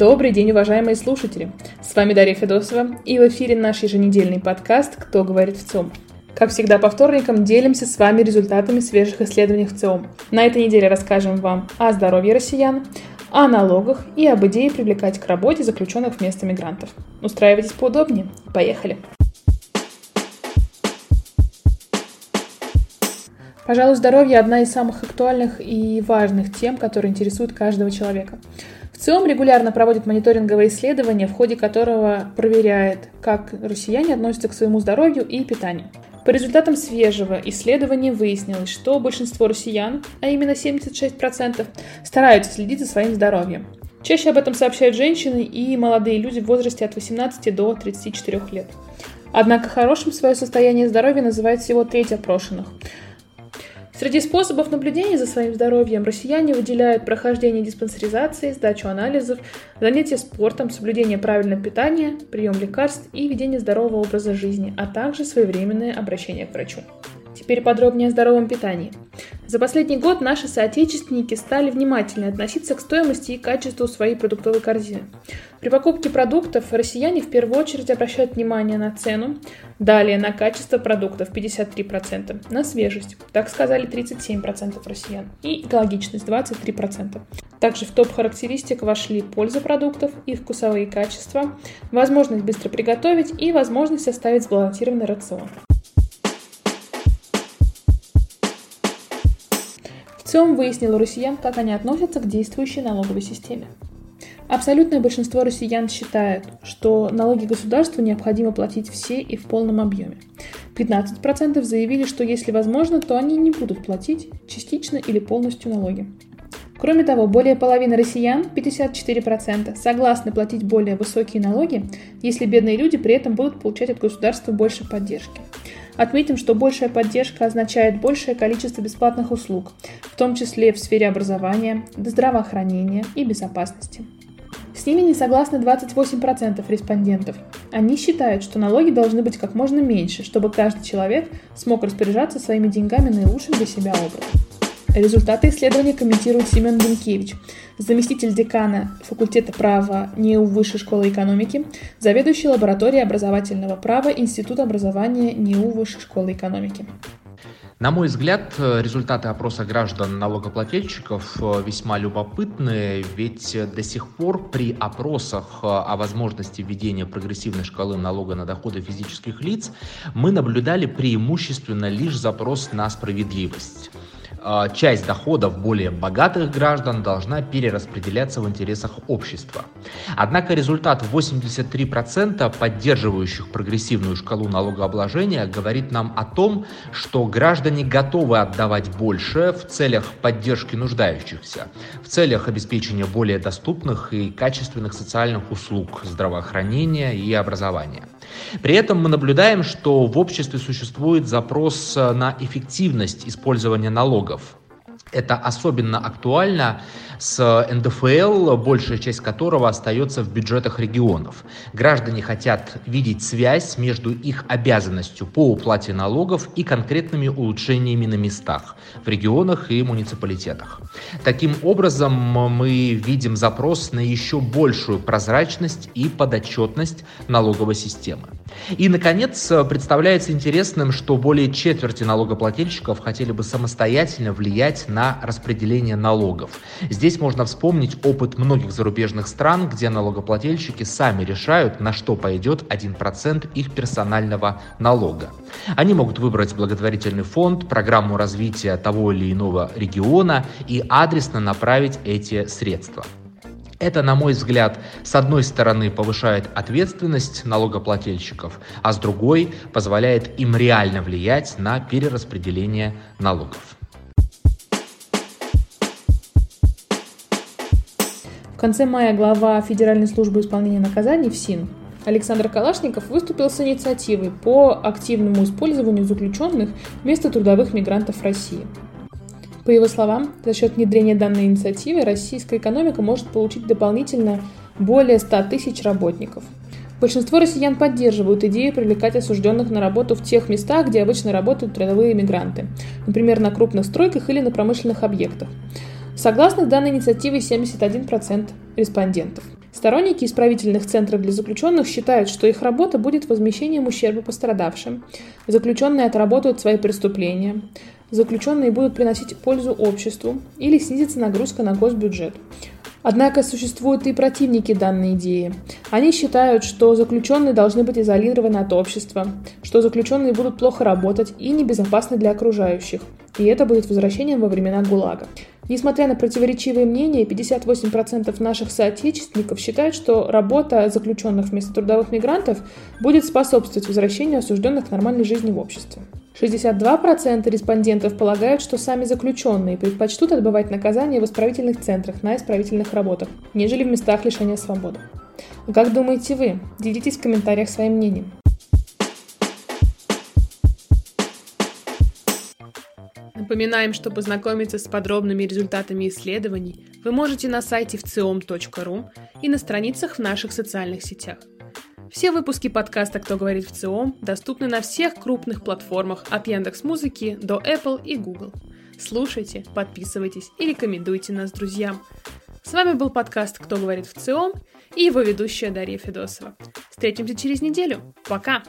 Добрый день, уважаемые слушатели! С вами Дарья Федосова, и в эфире наш еженедельный подкаст «Кто говорит в ЦИОМ». Как всегда, по вторникам делимся с вами результатами свежих исследований в ЦИОМ. На этой неделе расскажем вам о здоровье россиян, о налогах и об идее привлекать к работе заключенных вместо мигрантов. Устраивайтесь поудобнее. Поехали! Пожалуй, здоровье – одна из самых актуальных и важных тем, которые интересуют каждого человека. ЦИОМ регулярно проводит мониторинговые исследования, в ходе которого проверяет, как россияне относятся к своему здоровью и питанию. По результатам свежего исследования выяснилось, что большинство россиян, а именно 76%, стараются следить за своим здоровьем. Чаще об этом сообщают женщины и молодые люди в возрасте от 18 до 34 лет. Однако хорошим свое состояние здоровья называет всего треть опрошенных. Среди способов наблюдения за своим здоровьем россияне выделяют прохождение диспансеризации, сдачу анализов, занятия спортом, соблюдение правильного питания, прием лекарств и ведение здорового образа жизни, а также своевременное обращение к врачу. Теперь подробнее о здоровом питании. За последний год наши соотечественники стали внимательнее относиться к стоимости и качеству своей продуктовой корзины. При покупке продуктов россияне в первую очередь обращают внимание на цену, далее на качество продуктов 53%, на свежесть, так сказали 37% россиян, и экологичность 23%. Также в топ характеристик вошли польза продуктов и вкусовые качества, возможность быстро приготовить и возможность составить сбалансированный рацион. ЦИОМ выяснил у россиян, как они относятся к действующей налоговой системе. Абсолютное большинство россиян считают, что налоги государству необходимо платить все и в полном объеме. 15% заявили, что если возможно, то они не будут платить частично или полностью налоги. Кроме того, более половины россиян, 54%, согласны платить более высокие налоги, если бедные люди при этом будут получать от государства больше поддержки. Отметим, что большая поддержка означает большее количество бесплатных услуг, в том числе в сфере образования, здравоохранения и безопасности. С ними не согласны 28% респондентов. Они считают, что налоги должны быть как можно меньше, чтобы каждый человек смог распоряжаться своими деньгами наилучшим для себя образом. Результаты исследования комментирует Семен Бенкевич, заместитель декана факультета права НИУ Высшей школы экономики, заведующий лабораторией образовательного права Института образования НИУ Высшей школы экономики. На мой взгляд, результаты опроса граждан налогоплательщиков э, весьма любопытны, ведь до сих пор при опросах э, о возможности введения прогрессивной шкалы налога на доходы физических лиц мы наблюдали преимущественно лишь запрос на справедливость. А, часть доходов более богатых граждан должна перераспределяться в интересах общества. Однако результат 83% поддерживающих прогрессивную шкалу налогообложения говорит нам о том, что граждане готовы отдавать больше в целях поддержки нуждающихся, в целях обеспечения более доступных и качественных социальных услуг, здравоохранения и образования. При этом мы наблюдаем, что в обществе существует запрос на эффективность использования налогов. Это особенно актуально с НДФЛ, большая часть которого остается в бюджетах регионов. Граждане хотят видеть связь между их обязанностью по уплате налогов и конкретными улучшениями на местах, в регионах и муниципалитетах. Таким образом, мы видим запрос на еще большую прозрачность и подотчетность налоговой системы. И, наконец, представляется интересным, что более четверти налогоплательщиков хотели бы самостоятельно влиять на распределение налогов. Здесь можно вспомнить опыт многих зарубежных стран, где налогоплательщики сами решают, на что пойдет 1% их персонального налога. Они могут выбрать благотворительный фонд, программу развития того или иного региона и адресно направить эти средства. Это, на мой взгляд, с одной стороны повышает ответственность налогоплательщиков, а с другой позволяет им реально влиять на перераспределение налогов. В конце мая глава Федеральной службы исполнения наказаний ФСИН Александр Калашников выступил с инициативой по активному использованию заключенных вместо трудовых мигрантов России. По его словам, за счет внедрения данной инициативы российская экономика может получить дополнительно более 100 тысяч работников. Большинство россиян поддерживают идею привлекать осужденных на работу в тех местах, где обычно работают трудовые мигранты, например, на крупных стройках или на промышленных объектах. Согласны с данной инициативой 71% респондентов. Сторонники исправительных центров для заключенных считают, что их работа будет возмещением ущерба пострадавшим. Заключенные отработают свои преступления. Заключенные будут приносить пользу обществу или снизится нагрузка на госбюджет. Однако существуют и противники данной идеи. Они считают, что заключенные должны быть изолированы от общества, что заключенные будут плохо работать и небезопасны для окружающих, и это будет возвращением во времена ГУЛАГа. Несмотря на противоречивые мнения, 58% наших соотечественников считают, что работа заключенных вместо трудовых мигрантов будет способствовать возвращению осужденных к нормальной жизни в обществе. 62% респондентов полагают, что сами заключенные предпочтут отбывать наказание в исправительных центрах на исправительных работах, нежели в местах лишения свободы. Как думаете вы? Делитесь в комментариях своим мнением. Напоминаем, что познакомиться с подробными результатами исследований вы можете на сайте вциом.ру и на страницах в наших социальных сетях. Все выпуски подкаста «Кто говорит в ЦИОМ» доступны на всех крупных платформах от Яндекс Музыки до Apple и Google. Слушайте, подписывайтесь и рекомендуйте нас друзьям. С вами был подкаст «Кто говорит в ЦИОМ» и его ведущая Дарья Федосова. Встретимся через неделю. Пока!